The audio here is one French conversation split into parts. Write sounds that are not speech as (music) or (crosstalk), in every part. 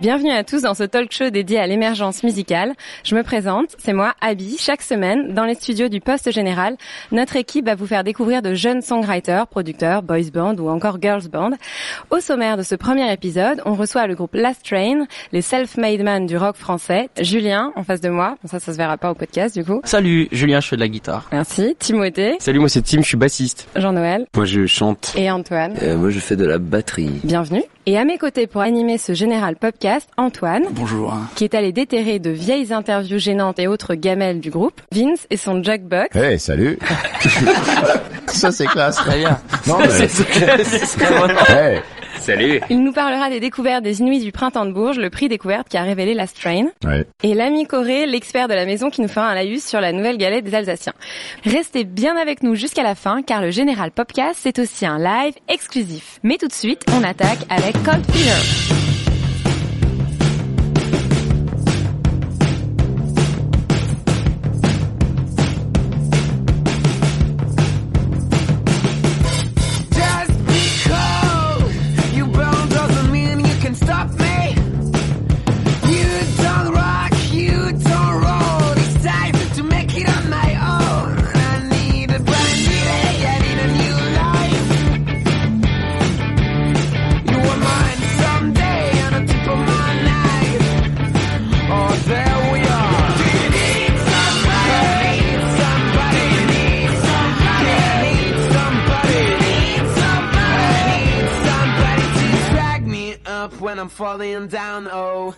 Bienvenue à tous dans ce talk show dédié à l'émergence musicale. Je me présente, c'est moi, Abby. Chaque semaine, dans les studios du Poste Général, notre équipe va vous faire découvrir de jeunes songwriters, producteurs, boys band ou encore girls band. Au sommaire de ce premier épisode, on reçoit le groupe Last Train, les self-made man du rock français. Julien, en face de moi. Bon, ça, ça se verra pas au podcast, du coup. Salut, Julien, je fais de la guitare. Merci. Timothée, Salut, moi c'est Tim, je suis bassiste. Jean-Noël Moi je chante. et Antoine. Euh, moi, je fais de la batterie. Bienvenue. Et à mes côtés pour animer ce général podcast, Antoine. Bonjour. qui est allé déterrer de vieilles interviews gênantes et autres gamelles du groupe, Vince et son jukebox. Hey, salut. (laughs) Ça c'est classe. Très bien. Non, mais... Hey. Salut. Il nous parlera des découvertes des Inuits du printemps de Bourges, le prix découverte qui a révélé la strain. Ouais. Et l'ami Corée, l'expert de la maison qui nous fera un laïus sur la nouvelle galette des Alsaciens. Restez bien avec nous jusqu'à la fin car le Général Popcast c'est aussi un live exclusif. Mais tout de suite, on attaque avec Cold Fever. I'm falling down. Oh.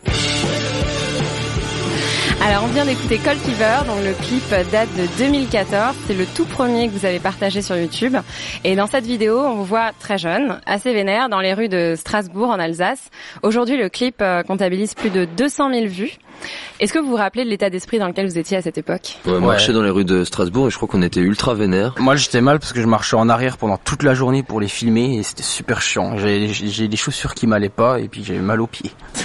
Alors on vient d'écouter Cold Fever, donc le clip date de 2014. C'est le tout premier que vous avez partagé sur YouTube. Et dans cette vidéo, on vous voit très jeune, assez vénère, dans les rues de Strasbourg en Alsace. Aujourd'hui, le clip euh, comptabilise plus de 200 000 vues. Est-ce que vous vous rappelez de l'état d'esprit dans lequel vous étiez à cette époque? On marchait dans les rues de Strasbourg et je crois qu'on était ultra vénère. Moi j'étais mal parce que je marchais en arrière pendant toute la journée pour les filmer et c'était super chiant. J'ai j'ai des chaussures qui m'allaient pas et puis j'avais mal aux pieds. (laughs)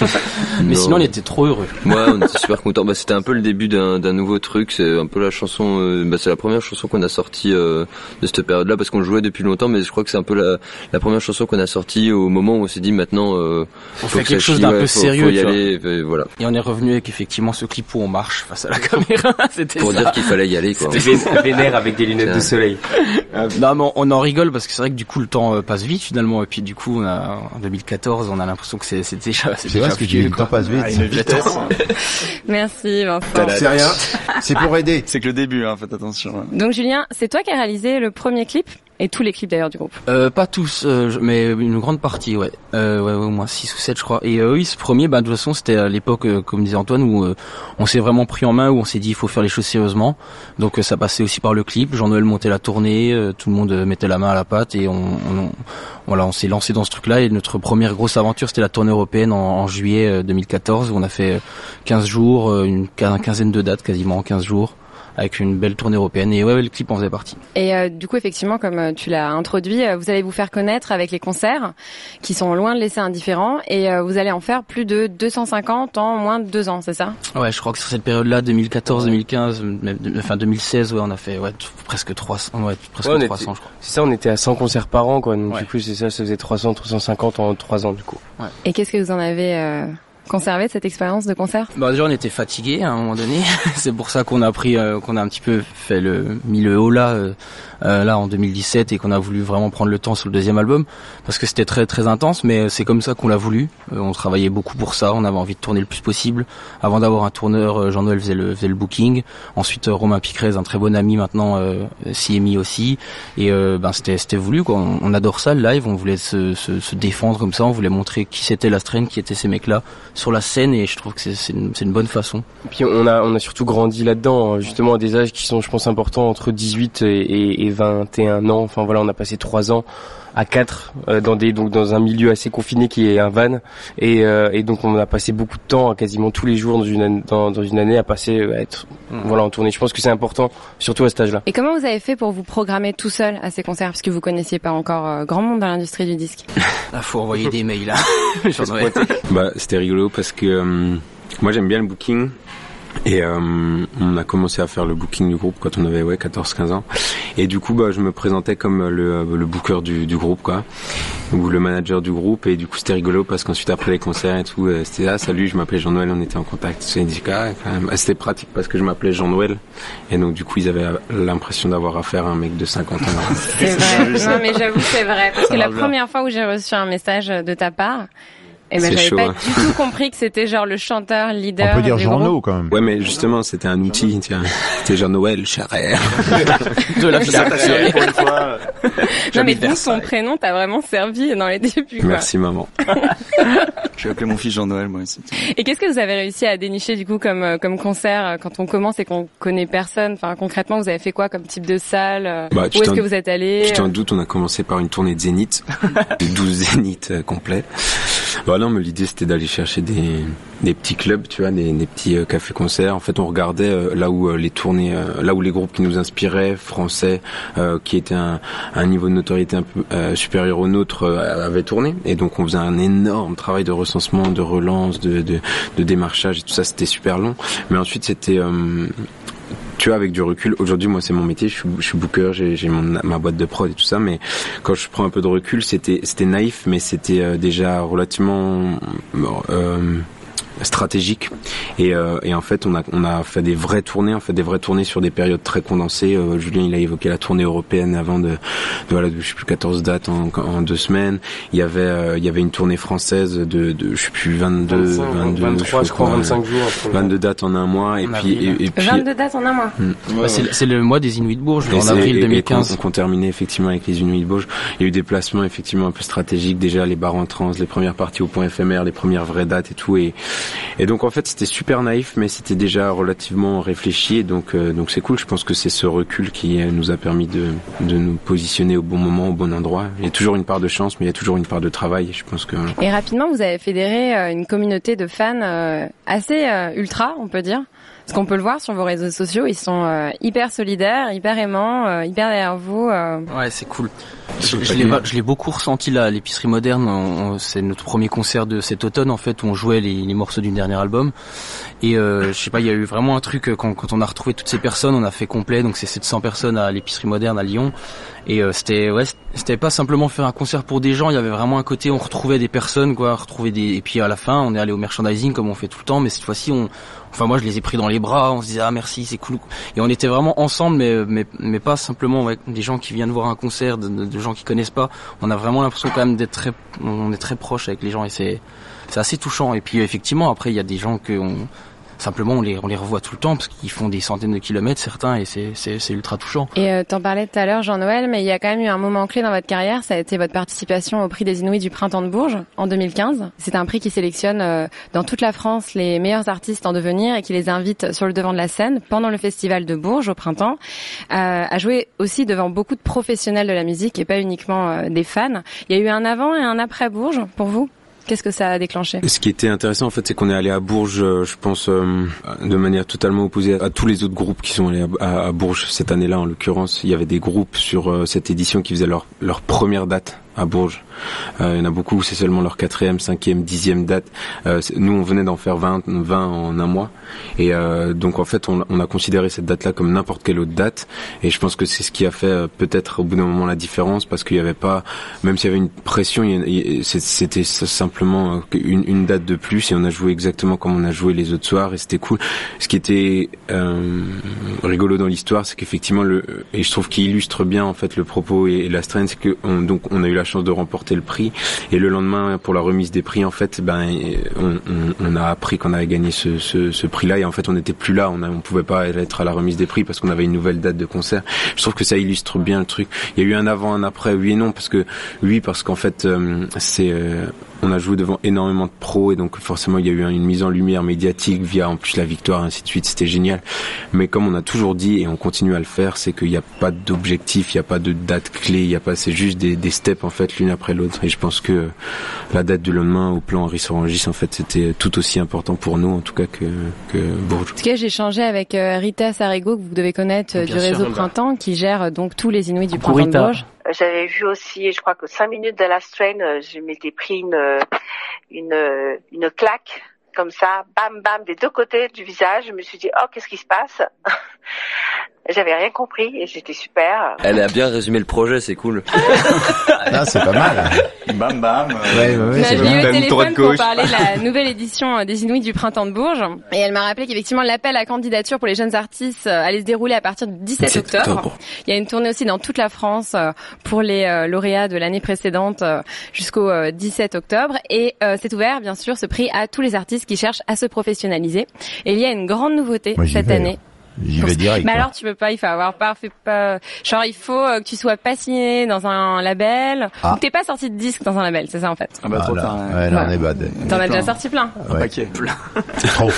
Mais Non. sinon on était trop heureux. Ouais, on était (laughs) super contents. Bah, c'était un peu le début d'un d'un nouveau truc. C'est un peu la chanson. euh, bah, c'est la première chanson qu'on a sortie euh, de cette période-là parce qu'on jouait depuis longtemps, mais je crois que c'est un peu la, la première chanson qu'on a sortie au moment où on s'est dit maintenant. Euh, On faut fait que quelque chose chie, d'un ouais, peu faut- sérieux, Faut y aller. et voilà. Et on est revenu avec effectivement ce clip où on marche face à la caméra. (laughs) C'était Pour ça. dire qu'il fallait y aller. Quoi. Vé- (laughs) Vénère avec des lunettes de soleil. Non mais on en rigole parce que c'est vrai que du coup le temps euh, passe vite finalement et puis du coup on a, en 2014 on a l'impression que c'est c'est déjà C'est vrai ce que j'ai le temps passe vite. (laughs) Merci Vincent. C'est rien. C'est pour aider. C'est que le début, hein, faites attention. Donc Julien, c'est toi qui as réalisé le premier clip? Et tous les clips d'ailleurs du groupe. Euh, pas tous, euh, mais une grande partie, ouais. Euh, ouais, au moins 6 ou 7 je crois. Et euh, oui, ce premier, bah, de toute façon, c'était à l'époque, euh, comme disait Antoine, où euh, on s'est vraiment pris en main, où on s'est dit il faut faire les choses sérieusement. Donc ça passait aussi par le clip. Jean-Noël montait la tournée, tout le monde mettait la main à la pâte et on, on- voilà, on s'est lancé dans ce truc-là. Et notre première grosse aventure, c'était la tournée européenne en, juillet euh, 2014, où on a fait euh, 15 jours, une quin- quinzaine de dates, quasiment en 15 jours, avec une belle tournée européenne. Et ouais, ouais, le clip en faisait partie. Et euh, du coup, effectivement, comme euh, tu l'as introduit, euh, vous allez vous faire connaître avec les concerts qui sont loin de laisser indifférents et euh, vous allez en faire plus de 250 en moins de deux ans, c'est ça? Ouais, je crois que sur cette période-là, 2014, 2015, même, de- enfin 2016, ouais, on a fait ouais, t- presque 300, ouais, presque Ouais, on 300, était- je crois. C'est ça, on était à 100 concerts par an, quoi. Donc Ouais. du coup, c'est ça, ça faisait 300, 350 en 3 ans, du coup. Et qu'est-ce que vous en avez euh, conservé cette expérience de concert Bah déjà on était fatigué à un moment donné, (laughs) c'est pour ça qu'on a pris, euh, qu'on a un petit peu fait le mis le haut là, euh, euh, là en 2017 et qu'on a voulu vraiment prendre le temps sur le deuxième album parce que c'était très très intense, mais c'est comme ça qu'on l'a voulu. On travaillait beaucoup pour ça, on avait envie de tourner le plus possible. Avant d'avoir un tourneur, Jean-Noël faisait le, booking. Ensuite Romain Picrez, un très bon ami maintenant, s'y est mis aussi. Et ben c'était c'était voulu quoi. On, adore ça le live, on voulait se, se, se défendre comme ça, on voulait montrer qui c'était la strain, qui étaient ces mecs-là sur la scène et je trouve que c'est une, bonne façon. Et puis on a surtout grandi là-dedans, hein, justement à des âges qui sont je pense importants entre 18 et, et, et 21 ans. Enfin voilà, on a passé trois ans à quatre euh, dans des donc dans un milieu assez confiné qui est un van et, euh, et donc on a passé beaucoup de temps quasiment tous les jours dans une année, dans, dans une année à passer à être voilà en tournée. Je pense que c'est important surtout à cet âge-là. Et comment vous avez fait pour vous programmer tout seul à ces concerts? Puisque vous connaissiez pas encore euh, grand monde dans l'industrie du disque Là (laughs) faut envoyer des mails (laughs) là. Jean-Noël. Bah, c'était rigolo parce que euh, moi j'aime bien le booking. Et euh, on a commencé à faire le booking du groupe quand on avait ouais 14-15 ans. Et du coup, bah, je me présentais comme le, le booker du, du groupe, quoi, ou le manager du groupe. Et du coup, c'était rigolo parce qu'ensuite après les concerts et tout, euh, c'était là, salut, je m'appelais Jean-Noël, on était en contact. Ah, quand même. Ah, C'était pratique parce que je m'appelais Jean-Noël. Et donc du coup, ils avaient l'impression d'avoir affaire à un mec de 50 ans. C'est vrai. non mais j'avoue c'est vrai parce Ça que la bien. première fois où j'ai reçu un message de ta part, eh ben j'avais pas hein. du tout compris que c'était genre le chanteur leader du groupe. quand même. Ouais, mais justement, c'était un outil. Tiens, (laughs) c'était Jean-Noël Charrère. (laughs) de la Charrère. (laughs) Non mais d'où son prénom t'a vraiment servi dans les débuts. quoi. Merci maman. Je vais appeler mon fils Jean-Noël, moi. c'était- Et qu'est-ce que vous avez réussi à dénicher du coup comme euh, comme concert euh, quand on commence et qu'on connaît personne? Enfin concrètement vous avez fait quoi comme type de salle euh, Bah, tu Où est-ce que vous êtes allé Tu t'en doutes, on a commencé par une tournée de Zénith, de 12 Zénith complets. Bah non, mais l'idée c'était d'aller chercher des, petits clubs, tu vois, des, petits euh, cafés-concerts. En fait, on regardait euh, là où euh, les tournées, là où les groupes qui nous inspiraient, français, qui étaient un, un niveau de notoriété un peu supérieur au nôtre, avaient tourné. Et donc on faisait un énorme travail de recensement, de relance, de, de, démarchage et tout ça. C'était super long. Mais ensuite, c'était tu vois, avec du recul, aujourd'hui, moi, c'est mon métier. Je suis, booker, j'ai, ma boîte de prod et tout ça. Mais quand je prends un peu de recul, c'était, c'était naïf, mais c'était euh, déjà relativement euh, stratégique. Et, euh, et en fait, on a, on a fait des vraies tournées, en fait, des vraies tournées sur des périodes très condensées. Euh, Julien, il a évoqué la tournée européenne avant de, de voilà, de, je sais plus 14 dates en, en deux semaines. Il y avait, euh, il y avait une tournée française de, de je sais plus 22, 25, 22, 23, je crois, quoi, 25 jours, un truc. 22 dates en un mois. Et puis, et, et puis 22 dates en un mois. Bah, c'est c'est le mois des Inuits de Bourges en avril et- et 2015. qu'on- qu'on terminait effectivement avec les Inuits de Bourges. Il y a eu des placements effectivement un peu stratégiques, déjà les bars en trans, les premières parties au point éphémère, les premières vraies dates et tout. Et, et donc en fait c'était super naïf, mais c'était déjà relativement réfléchi. Et donc euh, donc c'est cool. Je pense que c'est ce recul qui euh, nous a permis de, de nous positionner au bon moment, au bon endroit. Il y a toujours une part de chance, mais il y a toujours une part de travail. Je pense que. Et rapidement, vous avez fédéré euh, une communauté de fans euh, assez ultra, on peut dire. Parce qu'on peut le voir sur vos réseaux sociaux, ils sont euh, hyper solidaires, hyper aimants, euh, hyper derrière vous. euh. Ouais, c'est cool. Je, je l'ai beaucoup ressenti là à l'épicerie moderne. C'est notre premier concert de cet automne en fait où on jouait les, les morceaux du dernier album. Et euh, je sais pas, il y a eu vraiment un truc euh, quand, quand on a retrouvé toutes ces personnes, on a fait complet. Donc c'est 700 personnes à l'épicerie moderne à Lyon. Et euh, c'était ouais, c'était pas simplement faire un concert pour des gens. Il y avait vraiment un côté, on retrouvait des personnes quoi, retrouver des. Et puis à la fin, on est allé au merchandising comme on fait tout le temps. Mais cette fois-ci, on, enfin moi je les ai pris dans les bras. On se disait ah merci, c'est cool. Et on était vraiment ensemble, mais mais mais pas simplement ouais, des gens qui viennent voir un concert, de, gens qui connaissent pas. On a vraiment l'impression quand même d'être très, on est très proche avec les gens et c'est c'est assez touchant. Et puis effectivement après il y a des gens que on simplement on les on les revoit tout le temps parce qu'ils font des centaines de kilomètres certains et c'est ultra touchant. Et euh, t'en parlais tout à l'heure, Jean-Noël, mais il y a quand même eu un moment clé dans votre carrière, ça a été votre participation au prix des Inuits du printemps de Bourges en 2015. C'est un prix qui sélectionne euh, dans toute la France les meilleurs artistes en devenir et qui les invite sur le devant de la scène pendant le festival de Bourges au printemps, euh, à jouer aussi devant beaucoup de professionnels de la musique et pas uniquement euh, des fans. Il y a eu un avant et un après Bourges pour vous? Qu'est-ce que ça a déclenché? Ce qui était intéressant en fait, c'est qu'on est allé à Bourges, euh, je pense, euh, de manière totalement opposée à tous les autres groupes qui sont allés à, Bourges cette année-là. En l'occurrence, il y avait des groupes sur euh, cette édition qui faisaient leur première date à Bourges. Euh, il y en a beaucoup où c'est seulement leur quatrième, cinquième, dixième date. Euh, nous, on venait d'en faire 20, 20 en un mois. Et euh, donc, en fait, on, a considéré cette date-là comme n'importe quelle autre date. Et je pense que c'est ce qui a fait euh, peut-être au bout d'un moment la différence, parce qu'il n'y avait pas, même s'il y avait une pression, c'était simplement euh, une, date de plus. Et on a joué exactement comme on a joué les autres soirs, et c'était cool. Ce qui était euh, rigolo dans l'histoire, c'est qu'effectivement, et je trouve qu'il illustre bien en fait le propos et, la strength, c'est que on, donc on a eu la chance de remporter le prix. Et le lendemain, pour la remise des prix, en fait, ben on, a appris qu'on avait gagné ce, ce, prix-là. Et en fait, on n'était plus là. On, on pouvait pas être à la remise des prix parce qu'on avait une nouvelle date de concert. Je trouve que ça illustre bien le truc. Il y a eu un avant, un après, oui et non, parce que oui, parce qu'en fait, euh, c'est euh, on a joué devant énormément de pros et donc forcément il y a eu une mise en lumière médiatique via en plus la victoire et ainsi de suite c'était génial mais comme on a toujours dit et on continue à le faire c'est qu'il n'y a pas d'objectif il n'y a pas de date clé il y a pas c'est juste des, des steps en fait l'une après l'autre et je pense que la date du lendemain au plan Henri Sorangis en fait c'était tout aussi important pour nous en tout cas que que Bourges En tout cas, j'ai échangé avec euh, Rita Sarego, que vous devez connaître euh, Bien du sûr, réseau. Printemps, qui gère euh, donc tous les Inuits du Printemps de. Bourges. J'avais vu aussi, je crois que cinq minutes de la strain, euh, je m'étais pris une, euh, une, euh, une claque comme ça, bam bam des deux côtés du visage. Je me suis dit oh qu'est-ce qui se passe? J'avais rien compris et c'était super. Elle a bien résumé le projet, c'est cool. (laughs) Ah, c'est pas mal. Bam bam. euh, Ouais, ouais, ouais, eu au téléphone pour gauche. parler de la (laughs) nouvelle édition des Inuits du Printemps de Bourges. Et elle m'a rappelé qu'effectivement, l'appel à candidature pour les jeunes artistes euh, allait se dérouler à partir du 17 17 octobre. octobre. Il y a une tournée aussi dans toute la France euh, pour les lauréats de l'année précédente jusqu'au euh, 17 octobre. Et c'est ouvert, bien sûr, ce prix à tous les artistes qui cherchent à se professionnaliser. Et il y a une grande nouveauté Moi, cette année. J'y vais direct. Mais quoi. alors tu peux pas, il faut avoir parfait pas. Genre il faut euh, que tu sois pas signé dans un label Ah. ou que t'es pas sorti de disque dans un label, c'est ça en fait. Ah bah Ah, trop tard. ouais, là, on Ouais. est bad. T'en as plein. déjà sorti plein. Un Ouais. paquet. (laughs) Trop.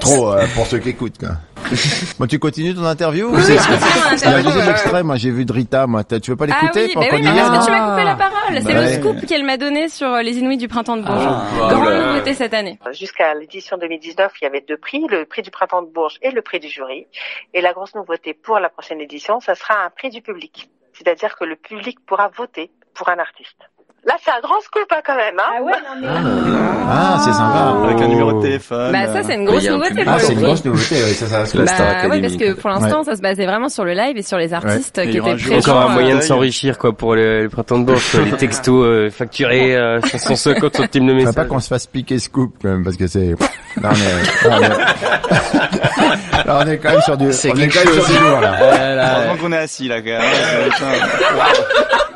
Trop euh, pour ceux qui écoutent. Quoi. (laughs) Bon, tu continues ton interview ou c'est- Il y a deuxième extrait, moi j'ai vu de Rita, moi. Tu veux pas Ah l'écouter oui, pour bah oui, mais parce aille que tu m'as coupé la parole. C'est Bah le scoop qu'elle m'a donné sur euh, les Inuits du printemps de Bourges. Ah, Grande voilà. nouveauté cette année. Jusqu'à l'édition 2019, il y avait deux prix, le prix du printemps de Bourges et le prix du jury. Et la grosse nouveauté pour la prochaine édition, ça sera un prix du public. C'est-à-dire que le public pourra voter pour un artiste. Là, c'est un grand scoop hein, quand même. Hein Ah, c'est sympa. Avec un numéro de téléphone. Bah ça c'est une Mais grosse nouveauté Ah, c'est une grosse nouveauté, oui, ça, ça, ça. Star Bah ouais, parce que pour l'instant, ça se basait vraiment sur le live et sur les artistes qui étaient présents. Encore un euh, moyen de euh, s'enrichir quoi pour le, le printemps de quoi. Les (laughs) textos euh, facturés euh, 150 centimes de Faut message. pas qu'on se fasse piquer scoop quand même parce que c'est. Là on est. Là, on est... (laughs) Là, on est quand même sur du. C'est on est quelque quand même sur chose. du lourd là. Heureusement qu'on est assis là. quand même. (laughs)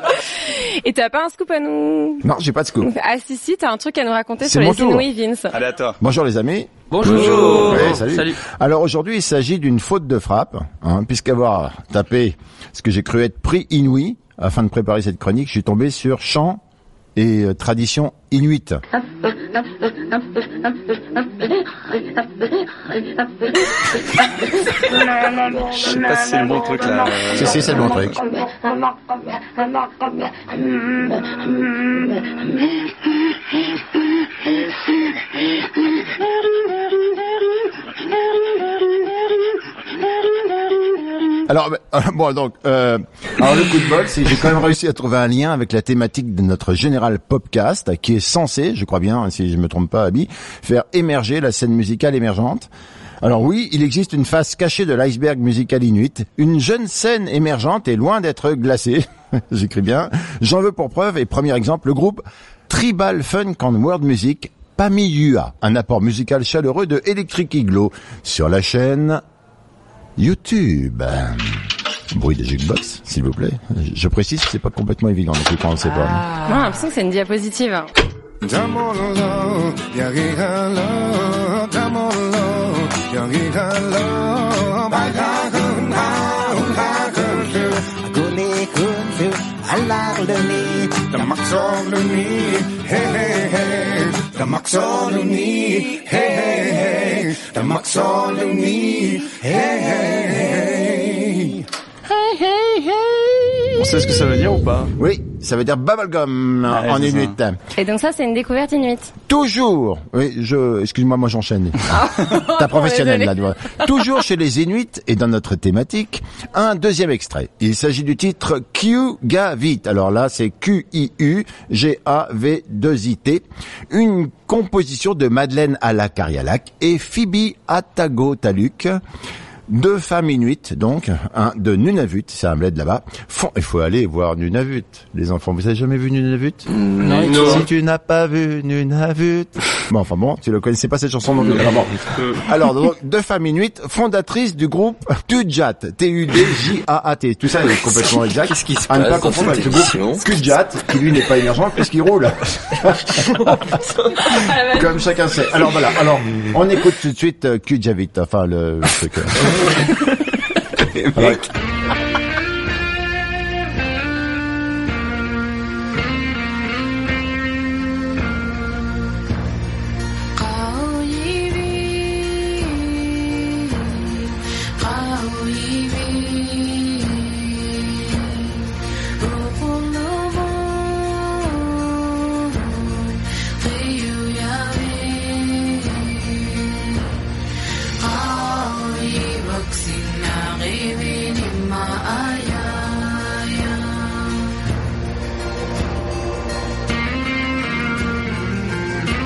Et t'as pas un scoop à nous Non, j'ai pas de scoop. Ah si si, t'as un truc à nous raconter sur les tour. Inuits, Vince. Allez à toi. Bonjour les amis. Bonjour. Ouais, salut. Alors aujourd'hui, il s'agit d'une faute de frappe, hein, puisqu'avoir tapé ce que j'ai cru être prix inouï afin de préparer cette chronique, je suis tombé sur chant et euh, tradition inuite. Je sais pas si c'est le bon truc là. Si, si, c'est le bon truc. Alors, euh, (laughs) bon, donc, euh, alors le coup de bol, c'est que j'ai quand même réussi à trouver un lien avec la thématique de notre Popcast, qui est censé, je crois bien, si je me trompe pas, Abby, faire émerger la scène musicale émergente. Alors oui, il existe une face cachée de l'iceberg musical inuit, une jeune scène émergente et loin d'être glacée. (laughs) J'écris bien. J'en veux pour preuve, et premier exemple, le groupe Tribal Funk and World Music, Pamiyua, un apport musical chaleureux de Electric Igloo, sur la chaîne YouTube bruit des jukebox, s'il vous plaît. Je précise, que c'est pas complètement évident, donc quand on ne sait pas. Ah. Moi, j'ai l'impression que c'est une diapositive. Hein hey, hey. On sait ce que ça veut dire ou pas? Oui, ça veut dire bubblegum ah, en inuit. Et donc ça, c'est une découverte inuit. Toujours. Oui, je. Excuse-moi, moi, j'enchaîne. Ah. (laughs) T'as professionnel là. Toujours chez les Inuits et dans notre thématique, un deuxième extrait. Il s'agit du titre Q-Gavit. Alors là, c'est Q-I-U G-A-V-2-I-T. Une composition de Madeleine Alakarialak et Phoebe Atago-Taluk. Deux femmes inuites, donc, un de Nunavut, c'est un bled là-bas, font, il faut aller voir Nunavut. Les enfants, vous avez jamais vu Nunavut? Non. Si tu n'as pas vu Nunavut. Bon, enfin bon, tu ne connaissais pas cette chanson non plus. Alors, bon. Alors, donc, deux femmes inuites, fondatrices du groupe Tudjat, T-U-D-J-A-A-T. Tout ça est complètement exact. Qu'est-ce qui se À ne pas passe confondre avec le groupe Tudjat, qui lui n'est pas émergent puisqu'il roule. (laughs) Comme chacun sait. Alors voilà, alors, on écoute tout de suite euh, Kujavit, enfin le, le truc. (laughs) (laughs) euh. Alors,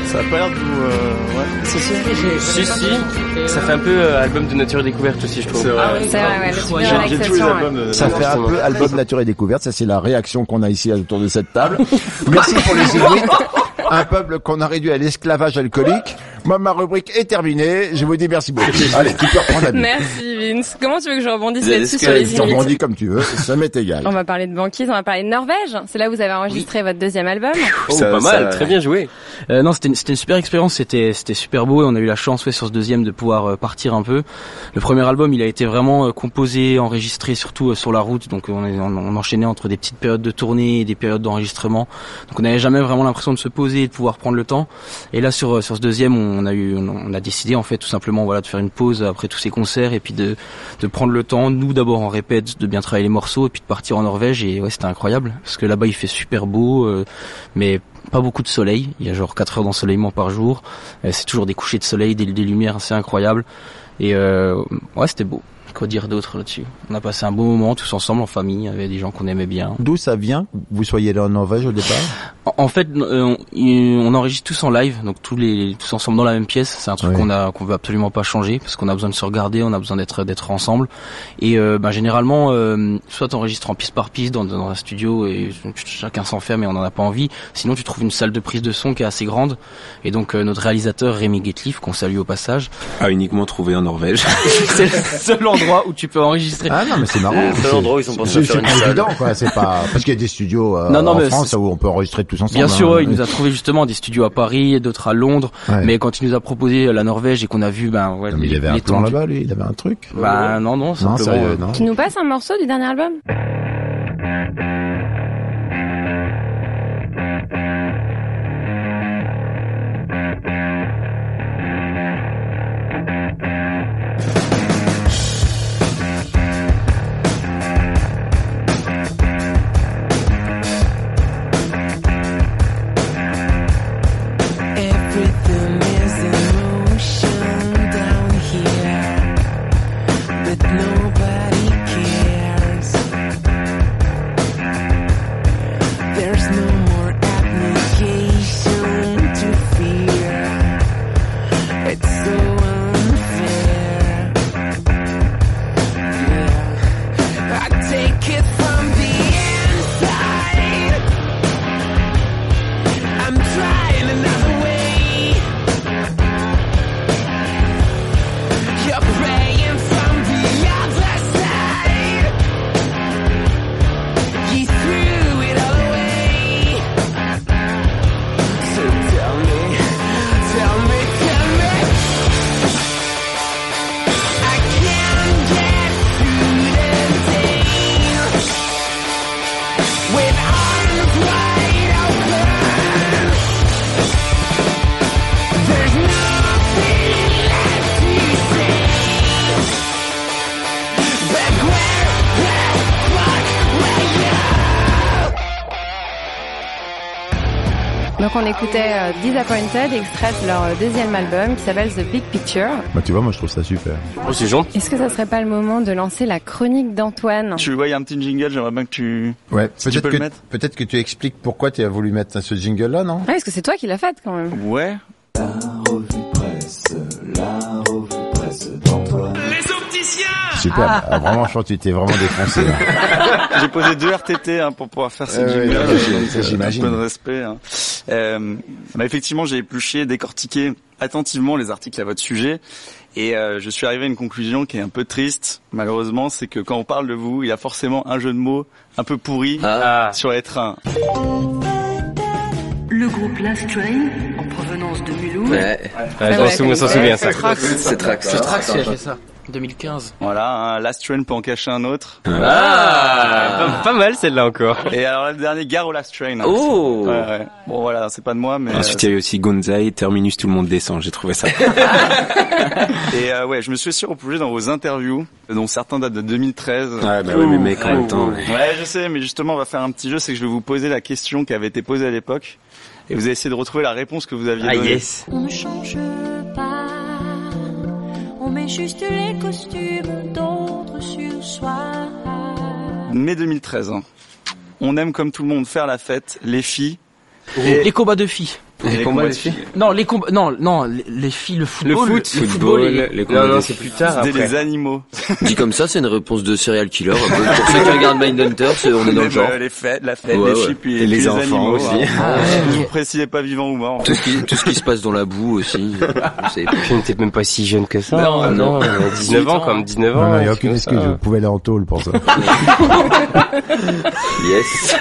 Ça a pas l'air de vous... Euh... Ouais. Si, si, si, si. Ça fait un peu euh, album de nature et découverte aussi, je trouve. C'est vrai. Ah C'est vrai, ouais, le super J'ai j'ai tous les relaxation, albums de... Ça fait un peu album nature et découverte. Ça, c'est la réaction qu'on a ici autour de cette table. (laughs) Merci pour les Inuits. Un peuple qu'on a réduit à l'esclavage alcoolique. Moi, ma rubrique est terminée. Je vous dis merci beaucoup. Allez, tu peux reprendre la. Merci Comment tu veux que je rebondisse là-dessus sur les Inuits rebondis comme tu veux. Ça m'est égal. On va parler de banquise, on va parler de Norvège. C'est là où vous avez enregistré votre deuxième album. Oh, Ça- pas ça- mal, très bien joué. Euh, non, c'était une, c'était une super expérience, c'était c'était super beau et on a eu la chance ouais, sur ce deuxième de pouvoir euh, partir un peu. Le premier album, il a été vraiment euh, composé, enregistré surtout euh, sur la route, donc on, est- on, on enchaînait entre des petites périodes de tournée et des périodes d'enregistrement. Donc on n'avait jamais vraiment l'impression de se poser et de pouvoir prendre le temps. Et là sur sur ce deuxième, on a eu on a décidé en fait tout simplement voilà de faire une pause après tous ces concerts et puis de de prendre le temps, nous d'abord en répète, de bien travailler les morceaux et puis de partir en Norvège. Et ouais, c'était incroyable. Parce que là-bas il fait super beau euh, mais pas beaucoup de soleil, il y a genre 4 heures d'ensoleillement par jour, Euh, c'est toujours des couchers de soleil, des, des lumières assez incroyables et euh, ouais c'était beau. Quoi dire d'autre là-dessus? On a passé un bon moment tous ensemble en famille, il y avait des gens qu'on aimait bien. D'où ça vient? Vous soyez là en Norvège au départ? En, fait, euh, on, on enregistre tous en live, donc tous les tous ensemble dans la même pièce. C'est un truc Oui. qu'on a qu'on veut absolument pas changer parce qu'on a besoin de se regarder, on a besoin d'être d'être ensemble. Et euh, ben, généralement, euh, soit t'enregistres en piste par piste dans, dans un studio et chacun s'enferme et on en a pas envie. Sinon, tu trouves une salle de prise de son qui est assez grande. Et donc euh, notre réalisateur Rémi Getliff, qu'on salue au passage, A uniquement trouvé en Norvège. (laughs) (laughs) c'est le seul endroit où tu peux enregistrer. Ah non, mais c'est marrant. C'est seul C'est- endroit où ils sont pensés c'est- pas évident, quoi. C'est pas parce qu'il y a des studios euh, Non, non, en France où on peut enregistrer tous ensemble. Bien sûr, hein. ouais, il nous a trouvé justement des studios à Paris, d'autres à Londres. Ouais. Mais quand il nous a proposé la Norvège et qu'on a vu, ben ouais, Non, mais il avait un plan là-bas, lui. Il avait un truc. Bah non, non, Non, simplement. sérieux, euh, non. Tu nous passes un morceau du dernier album? Donc on écoutait euh, Disappointed, extrait de leur euh, deuxième album qui s'appelle The Big Picture. Bah, tu vois, moi, je trouve ça super. Oh, c'est gentil. Est-ce que ça serait pas le moment de lancer la chronique d'Antoine? Tu vois, il y a un petit jingle, j'aimerais bien que tu... Ouais, Si tu peut-être peux que, le peut-être que tu expliques pourquoi tu as voulu mettre ce jingle-là, non? Ah, est-ce que c'est toi qui l'as faite quand même Ouais. Super. Ah, vraiment, je pense que tu t'es vraiment défoncé. hein. (laughs) J'ai posé deux RTT hein, pour pouvoir faire ce Euh, ouais, ouais, euh, j'imagine. Un peu de respect. hein. Euh, bah, effectivement, j'ai épluché, décortiqué attentivement les articles à votre sujet. Et euh, je suis arrivé à une conclusion qui est un peu triste, malheureusement, c'est que quand on parle de vous, il y a forcément un jeu de mots un peu pourri Ah. sur les trains. Le groupe Last Train, en provenance de Mulhouse, Ouais. Ouais, je m'en sou- on s'en souvient ça. C'est Trax. C'est Trax qui a fait ça. 2015. Voilà, un Last Train peut en cacher un autre. Ah, pas, pas mal celle-là encore. Et alors le dernier, Gare au Last Train. hein. Oh. Ouais, ouais. Bon voilà, c'est pas de moi, mais... Ensuite, il y a eu aussi Gonzai, Terminus, tout le monde descend. J'ai trouvé ça. (laughs) (laughs) Et euh, ouais, je me suis aussi replongé dans vos interviews, dont certains datent de 2013. Ouais, bah ouais, mais mec, en même temps. ouais. Ouais, je sais, mais justement, on va faire un petit jeu, c'est que je vais vous poser la question qui avait été posée à l'époque, et vous allez essayer de retrouver la réponse que vous aviez Ah donnée. yes. on change met juste les costumes d'autres sur soi. Mai 2013. hein. On aime comme tout le monde faire la fête, les filles. Les combats de filles. Et les combats de filles. Non, les combats, non, non, les, les filles, le Le football. foot, le Football, les Non, combats non, de c'est filles. plus tard C'était les animaux. (laughs) Dit comme ça, c'est une réponse de serial killer. un peu. (laughs) Pour ceux qui regardent Mindhunter, c'est- on est dans le genre. euh, les fêtes, la fête, Ouais, les ouais. filles, puis, Et puis les les enfants animaux. aussi. hein. Ah, Je vous précisez pas vivant ou mort. Tout ce qui, tout ce qui se passe dans la boue aussi. Je n'étais même pas si jeune que ça. Non, hein, non. non, euh, 19 ans, comme 19 ans. Non, non, il n'y a un aucune excuse. Vous pouvez aller en tôle pour ça. (laughs) Yes.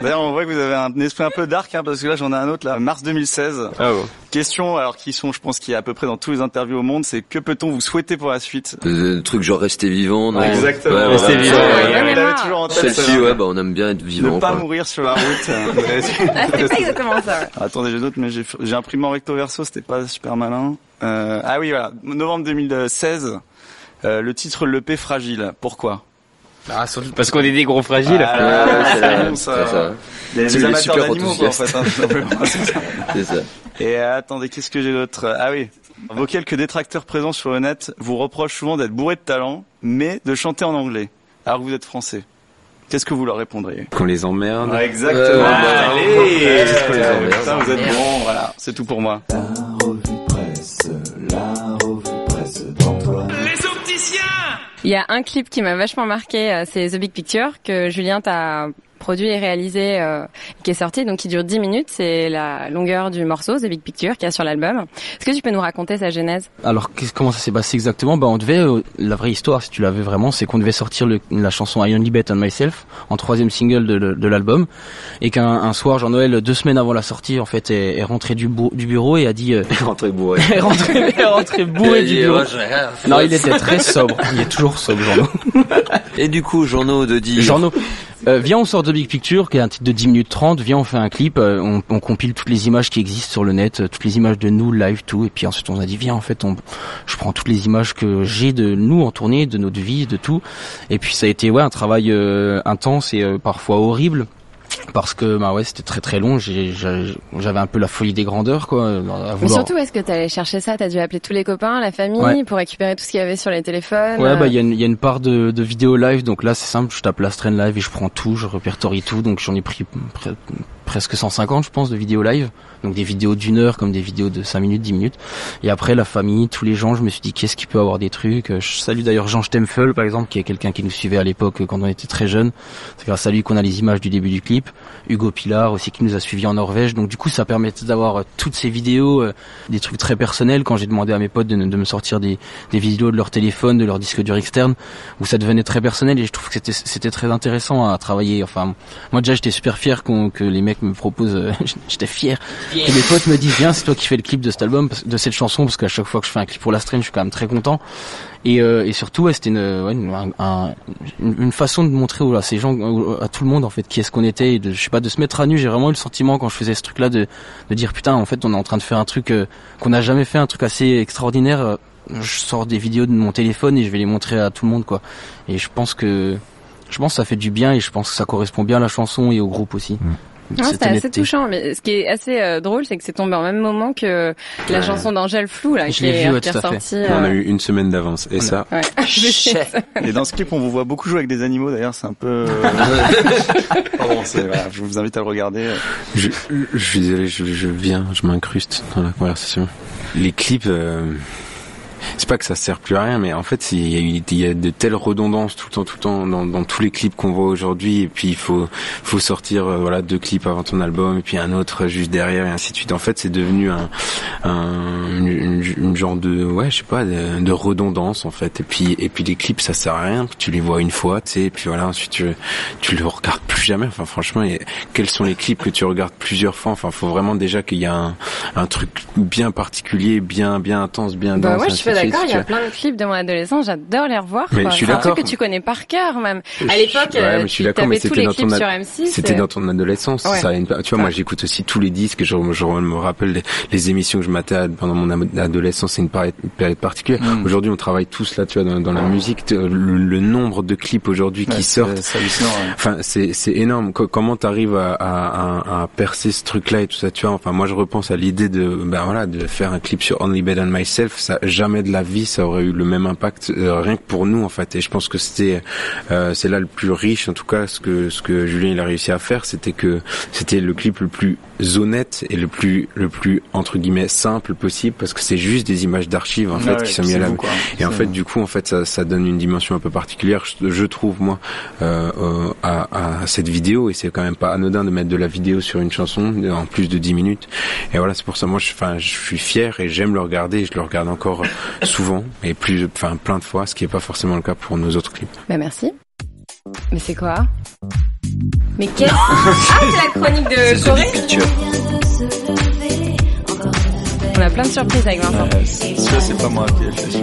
D'ailleurs, on voit que vous avez un esprit un peu dark, hein, parce que là, j'en ai un autre, là, mars 2016. Ah bon. Question, alors qui sont, je pense, qui est à peu près dans tous les interviews au monde, c'est que peut-on vous souhaiter pour la suite? Euh, truc genre rester vivant, non Exactement. Ouais, Rester voilà. vivant, Ouais, ouais, ouais, ouais. toujours en tête. Celle-ci, celle-là. ouais, bah on aime bien être vivant. Ne pas quoi. mourir sur la route. (laughs) Ah, c'est pas exactement ça. ouais. Attendez, j'ai d'autres, mais j'ai j'ai imprimé en recto verso, c'était pas super malin. Euh, ah oui, voilà, novembre 2016, euh, le titre l'EP fragile. Pourquoi? Ah, surtout parce qu'on est des gros fragiles. Ah, Ouais, (laughs) c'est ça, c'est ça. Les, les les amateurs super d'animaux, quoi, en fait. hein, (laughs) c'est ça. Ça. Et euh, attendez, qu'est-ce que j'ai d'autre? Ah oui, vos quelques détracteurs présents sur le net vous reprochent souvent d'être bourrés de talent, mais de chanter en anglais, alors que vous êtes français. Qu'est-ce que vous leur répondriez? Qu'on les emmerde. Exactement. Ouais, bah, allez, putain, vous êtes bon, voilà, c'est tout pour moi. Les Il y a un clip qui m'a vachement marqué, euh, c'est The Big Picture que Julien t'a produit et réalisé, euh, qui est sorti, donc qui dure 10 minutes. C'est la longueur du morceau, The Big Picture, qu'il y a sur l'album. Est-ce que tu peux nous raconter sa genèse? Alors qu'est-ce- comment ça s'est passé exactement? Bah on devait euh, la vraie histoire si tu l'avais vraiment, c'est qu'on devait sortir le- la chanson I Only Bet on Myself en troisième single de, de l'album et qu'un un soir Jean-Noël deux semaines avant la sortie en fait est, est rentré du, bou- du bureau et a dit euh, Rentrez bourré. est rentré, est rentré bourré (laughs) (laughs) du bureau. Non il était très sobre, il est toujours sobre Jean-No. (laughs) Et du coup, Jean-No de dire. Jean-No, euh, viens on sort de Big Picture qui est un titre de 10 minutes 30, viens on fait un clip, euh, on, on compile toutes les images qui existent sur le net, euh, toutes les images de nous live tout. Et puis ensuite on a dit viens en fait on je prends toutes les images que j'ai de nous en tournée, de notre vie, de tout. Et puis ça a été ouais un travail euh, intense et euh, parfois horrible parce que bah ouais c'était très très long, j'avais un peu la folie des grandeurs quoi Mais surtout, est-ce que t'allais chercher ça? T'as dû appeler tous les copains, la famille, Ouais. pour récupérer tout ce qu'il y avait sur les téléphones Ouais, euh, bah il y, a une- il y a une part de, de vidéo live, donc là c'est simple, je tape la strain live et je prends tout, je répertorie tout, donc j'en ai pris presque 150 je pense de vidéos live, donc des vidéos d'une heure comme des vidéos de 5 minutes, 10 minutes. Et après la famille, tous les gens, je me suis dit qu'est-ce qui peut avoir des trucs? Euh, Je salue d'ailleurs Jean Stempfel par exemple, qui est quelqu'un qui nous suivait à l'époque euh, quand on était très jeune. C'est grâce à lui qu'on a les images du début du clip. Hugo Pilar aussi qui nous a suivis en Norvège, donc du coup ça permettait d'avoir euh, toutes ces vidéos, des trucs très personnels. Quand j'ai demandé à mes potes de, de me sortir des, des vidéos de leur téléphone, de leur disque dur externe, où ça devenait très personnel et je trouve que c'était très intéressant à travailler. Enfin, moi déjà j'étais super fier qu'on- que les mecs me proposent, euh, (laughs) j'étais fier que mes potes me disent viens c'est toi qui fais le clip de cet album, de cette chanson, parce qu'à chaque fois que je fais un clip pour la strain, je suis quand même très content. Et, euh, et surtout ouais, c'était une, ouais, une, un- un- une, une façon de montrer à ces gens, à tout le monde en fait qui est-ce qu'on était, et de, je sais pas, de se mettre à nu. J'ai vraiment eu le sentiment quand je faisais ce truc-là de, de dire putain en fait on est en train de faire un truc euh, qu'on n'a jamais fait, un truc assez extraordinaire. Je sors des vidéos de mon téléphone et je vais les montrer à tout le monde quoi. Et je pense que je pense que ça fait du bien et je pense que ça correspond bien à la chanson et au groupe aussi. Non, cette c'était assez touchant, mais ce qui est assez euh, drôle, c'est que c'est tombé en même moment que la Ouais. chanson d'Angèle Flou, là, Je qui l'ai est, vu, ouais, qui est. On a euh, eu une semaine d'avance. Et ça, Ouais. (laughs) (laughs) Et dans ce clip, on vous voit beaucoup jouer avec des animaux. D'ailleurs, c'est un peu. (laughs) Pardon, c'est- voilà, je vous invite à le regarder. Je, je suis désolé, je, je viens, je m'incruste dans la conversation. Les clips, euh, c'est pas que ça sert plus à rien, mais en fait, il y a, eu- il y a de telles redondances tout le temps, tout le temps dans, dans tous les clips qu'on voit aujourd'hui. Et puis il faut, faut sortir, euh, voilà, deux clips avant ton album, et puis un autre juste derrière, et ainsi de suite. En fait, c'est devenu un, un une, une- une genre de, ouais, je sais pas, de, de redondance en fait. Et puis, et puis les clips, ça sert à rien. Tu les vois une fois, tu sais, et puis voilà, ensuite tu, tu le regardes plus jamais. Enfin, franchement, et quels sont les clips que tu regardes plusieurs fois? Enfin, faut vraiment déjà qu'il y a un, un truc bien particulier, bien, bien intense, bien Bah dense. ouais, je suite, d'accord. Il y a plein de clips de mon adolescence. J'adore les revoir. Mais quoi. je suis C'est un truc d'accord. que tu connais par cœur même. Je À l'époque, ouais, euh, je tu mais tapais tous c'était les dans clips ton sur ad- M6. C'était dans ton adolescence. Ouais. Ça a une- tu vois, moi, j'écoute aussi tous les disques. Je, je me rappelle les, les émissions que je matais à- pendant mon adolescence. C'est une période, particulière. Mm. Aujourd'hui, on travaille tous là, tu vois, dans, dans la musique. Le, le nombre de clips aujourd'hui Ouais, qui sortent. Enfin, c'est c'est énorme. Co- comment t'arrives à, à, à, à percer ce truc-là et tout ça, tu vois? Enfin, moi, je repense à l'idée de, ben voilà, de faire un clip sur Only Better Than Myself. Ça, jamais de la vie, ça aurait eu le même impact, euh, rien que pour nous, en fait. Et je pense que c'était, euh, c'est là le plus riche, en tout cas, ce que ce que Julien il a réussi à faire, c'était que c'était le clip le plus honnête et le plus le plus entre guillemets simple possible, parce que c'est juste des images d'archives en Ouais, fait ouais, qui sont mis à la quoi. et en fait, du coup, en fait, ça, ça donne une dimension un peu particulière, je, je trouve moi, euh, euh, à, à cette vidéo. Et c'est quand même pas anodin de mettre de la vidéo sur une chanson en plus de 10 minutes. Et voilà, c'est pour ça, moi, je, enfin, je suis fier et j'aime le regarder. Et je le regarde encore souvent et plus, enfin, plein de fois, ce qui est pas forcément le cas pour nos autres clips. Bah merci. Mais c'est quoi? Mais qu'est-ce (laughs) Ah, c'est la chronique de Corée On a plein de surprises avec Vincent. Ça, c'est pas moi qui ai fait.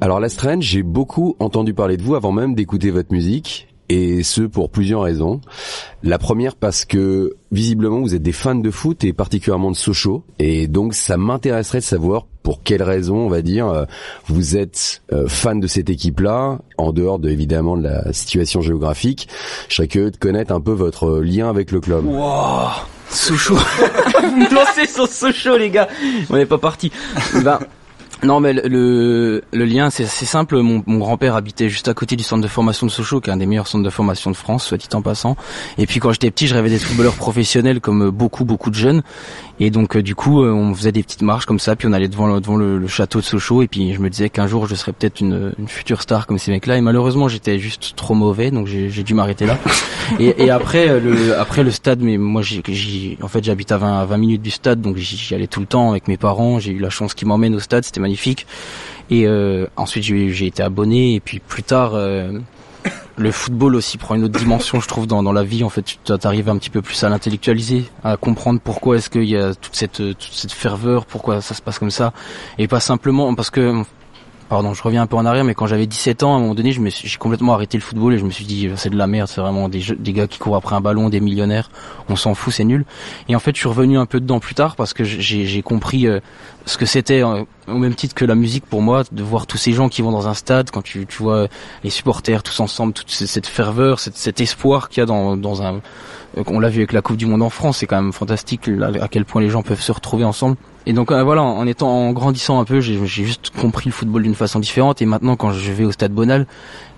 Alors la Strange, j'ai beaucoup entendu parler de vous avant même d'écouter votre musique. Et ce pour plusieurs raisons. La première parce que visiblement vous êtes des fans de foot et particulièrement de Sochaux. Et donc ça m'intéresserait de savoir pour quelles raisons, on va dire, euh, vous êtes euh, fan de cette équipe-là, en dehors de évidemment de la situation géographique. Je serais curieux de connaître un peu votre lien avec le club. Wow, Sochaux. (laughs) Vous me lancez sur Sochaux, les gars. On n'est pas parti. Ben, non, mais le, le, lien, c'est c'est simple. Mon, mon grand-père habitait juste à côté du centre de formation de Sochaux, qui est un des meilleurs centres de formation de France, soit dit en passant. Et puis quand j'étais petit, je rêvais d'être footballeur professionnel, comme beaucoup, beaucoup de jeunes. Et donc, euh, du coup, euh, on faisait des petites marches comme ça, puis on allait devant le, devant le, le château de Sochaux. Et puis je me disais qu'un jour, je serais peut-être une, une future star comme ces mecs-là. Et malheureusement, j'étais juste trop mauvais, donc j'ai dû m'arrêter là. (laughs) Et, et après euh, le après le stade, mais moi j'ai en fait j'habite à 20 à 20 minutes du stade, donc j'y allais tout le temps avec mes parents. J'ai eu la chance qu'ils m'emmènent au stade, c'était magnifique. Et euh, ensuite j'ai j'ai été abonné et puis plus tard. Le football aussi prend une autre dimension, je trouve, dans, dans la vie. En fait, tu arrives un petit peu plus à l'intellectualiser, à comprendre pourquoi est-ce qu'il y a toute cette, toute cette ferveur, pourquoi ça se passe comme ça, et pas simplement parce que pardon, je reviens un peu en arrière, mais quand j'avais 17 ans, à un moment donné, je me suis- j'ai complètement arrêté le football et je me suis dit, c'est de la merde, c'est vraiment des, des gars qui courent après un ballon, des millionnaires, on s'en fout, c'est nul. Et en fait, je suis revenu un peu dedans plus tard parce que j'ai compris euh, ce que c'était, euh, au même titre que la musique pour moi, de voir tous ces gens qui vont dans un stade, quand tu, tu vois les supporters tous ensemble, toute ce- cette ferveur, cette, cet espoir qu'il y a dans, dans un... euh, On l'a vu avec la Coupe du Monde en France, c'est quand même fantastique à quel point les gens peuvent se retrouver ensemble. Et donc euh, voilà, en étant en grandissant un peu, j'ai j'ai juste compris le football d'une façon différente. Et maintenant, quand je vais au stade Bonal,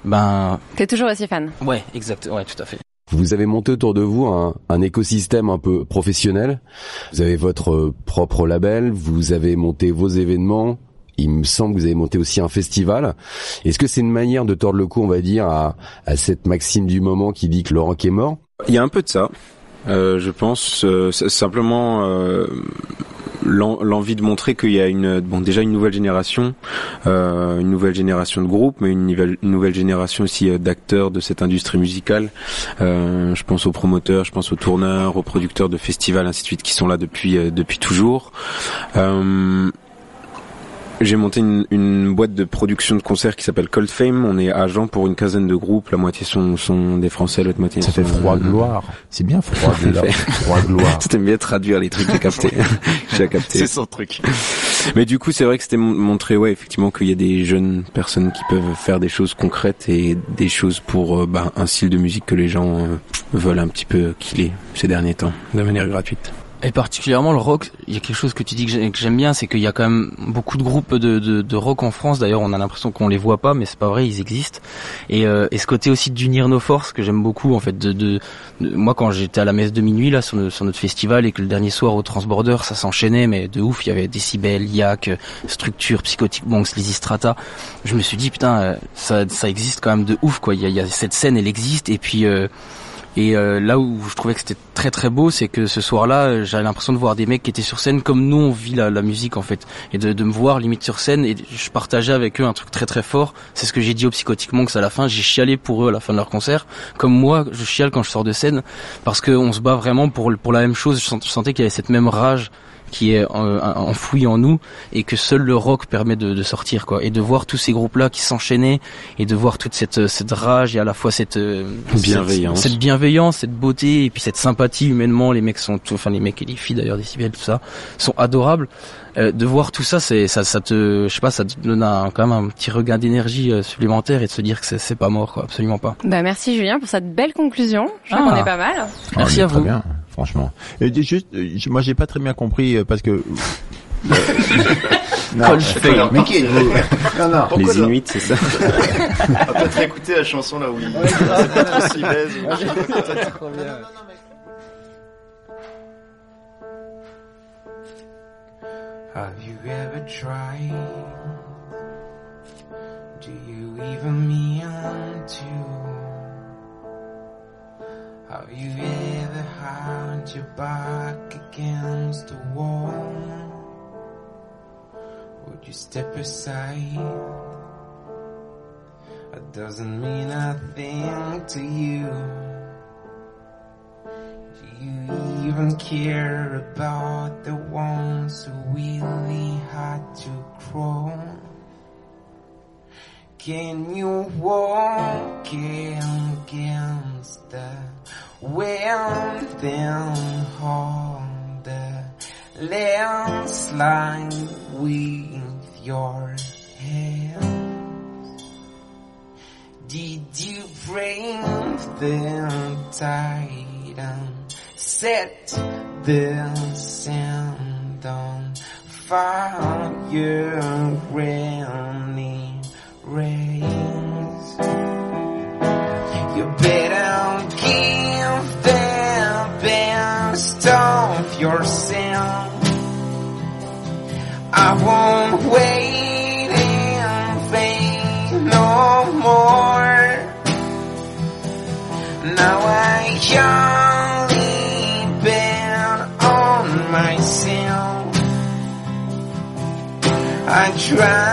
ben T'es toujours aussi fan. ouais, exact, ouais, tout à fait. Vous avez monté autour de vous un, un écosystème un peu professionnel. Vous avez votre euh, propre label, vous avez monté vos événements. Il me semble que vous avez monté aussi un festival. Est-ce que c'est une manière de tordre le cou, on va dire, à, à cette maxime du moment qui dit que Laurent est mort? Il y a un peu de ça. Euh, je pense euh, simplement euh, l'en- l'envie de montrer qu'il y a une bon déjà une nouvelle génération, euh, une nouvelle génération de groupes, mais une nouvelle, une nouvelle génération aussi euh, d'acteurs de cette industrie musicale. Je pense aux promoteurs, je pense aux tourneurs, aux producteurs de festivals, ainsi de suite, qui sont là depuis depuis toujours. Euh, j'ai monté une, une boîte de production de concerts qui s'appelle Cold Fame. On est agent pour une quinzaine de groupes. La moitié sont, sont des Français, l'autre moitié Ça sont... fait froid gloire. C'est bien froid gloire. Froid gloire. (laughs) T'aimes bien traduire les trucs, j'ai capté. (laughs) j'ai capté. C'est son truc. (laughs) Mais du coup, c'est vrai que c'était mon- montrer, ouais, effectivement, qu'il y a des jeunes personnes qui peuvent faire des choses concrètes et des choses pour euh, bah, un style de musique que les gens euh, veulent un petit peu killer ces derniers temps, de manière gratuite. Et particulièrement le rock, il y a quelque chose que tu dis que j'ai- que j'aime bien, c'est qu'il y a quand même beaucoup de groupes de, de, de rock en France. D'ailleurs, on a l'impression qu'on les voit pas, mais c'est pas vrai, ils existent. Et, euh, et ce côté aussi d'unir nos forces que j'aime beaucoup, en fait. De, de, moi, quand j'étais à la messe de minuit là sur, le- sur notre festival et que le dernier soir au Transborder, ça s'enchaînait, mais de ouf. Il y avait Decibel, Yak, Structure, Psychotic Monks, Lizzy Strata. Je me suis dit putain, euh, ça, ça existe quand même de ouf quoi. Il y a, y a cette scène, elle existe. Et puis euh, et euh, là où je trouvais que c'était très très beau, c'est que ce soir-là, j'avais l'impression de voir des mecs qui étaient sur scène comme nous on vit la, musique en fait, et de, me voir limite sur scène. Et je partageais avec eux un truc très très fort. C'est ce que j'ai dit aux Psychotic Monks à la fin. J'ai chialé pour eux à la fin de leur concert, comme moi je chiale quand je sors de scène, parce qu'on se bat vraiment pour pour la même chose. Je sentais qu'il y avait cette même rage qui est euh, enfouie en nous et que seul le rock permet de, de sortir quoi et de voir tous ces groupes là qui s'enchaînaient et de voir toute cette cette rage et à la fois cette euh, Bienveillance. cette, cette bienveillance cette beauté et puis cette sympathie humainement les mecs sont tout- enfin les mecs et les filles d'ailleurs des civils tout ça sont adorables Euh, de voir tout ça c'est ça ça te je sais pas ça te donne un, quand même un petit regain d'énergie euh, supplémentaire et de se dire que c'est c'est pas mort quoi absolument pas Bah merci Julien pour cette belle conclusion. Je crois Ah. qu'on est pas mal. Merci Ah, à vous. Franchement. Et dis- juste, euh, moi j'ai pas très bien compris euh, parce que. (laughs) Euh, non, Paul Schfei. mais qui êtes-vous Non, non. Pourquoi Les Inuits, c'est ça On va peut-être écouter la chanson là où il (laughs) c'est pas trop si baise. ou- (laughs) Have you ever tried? Do you even mean to? Have you ever had your back against the wall? Would you step aside? It doesn't mean a thing to you. Do you even care about the ones who really had to crawl? Can you walk against the and hold the landslide with your hands? Did you brave the tide and set the sand on fire rainy rains? Yourself. I won't wait in vain no more. Now I only bet on myself. I'd rather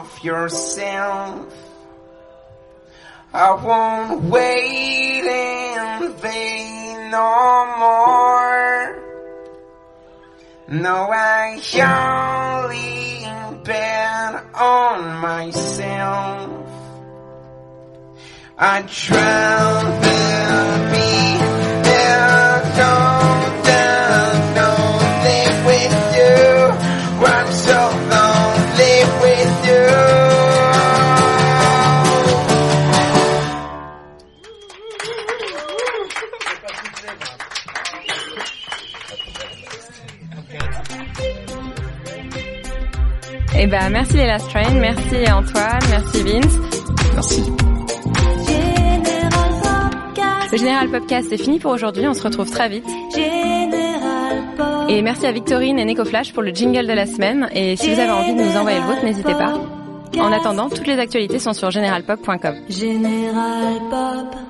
of yourself. I won't wait in vain no more. No, I only bet on myself. I drown the beat. Eh ben, merci les Last Train, merci Antoine, merci Vince. Merci. Le Général Podcast est fini pour aujourd'hui, on se retrouve très vite. Et merci à Victorine et Neko Flash pour le jingle de la semaine. Et si vous avez envie de nous envoyer le vôtre, n'hésitez pas. En attendant, toutes les actualités sont sur Pop.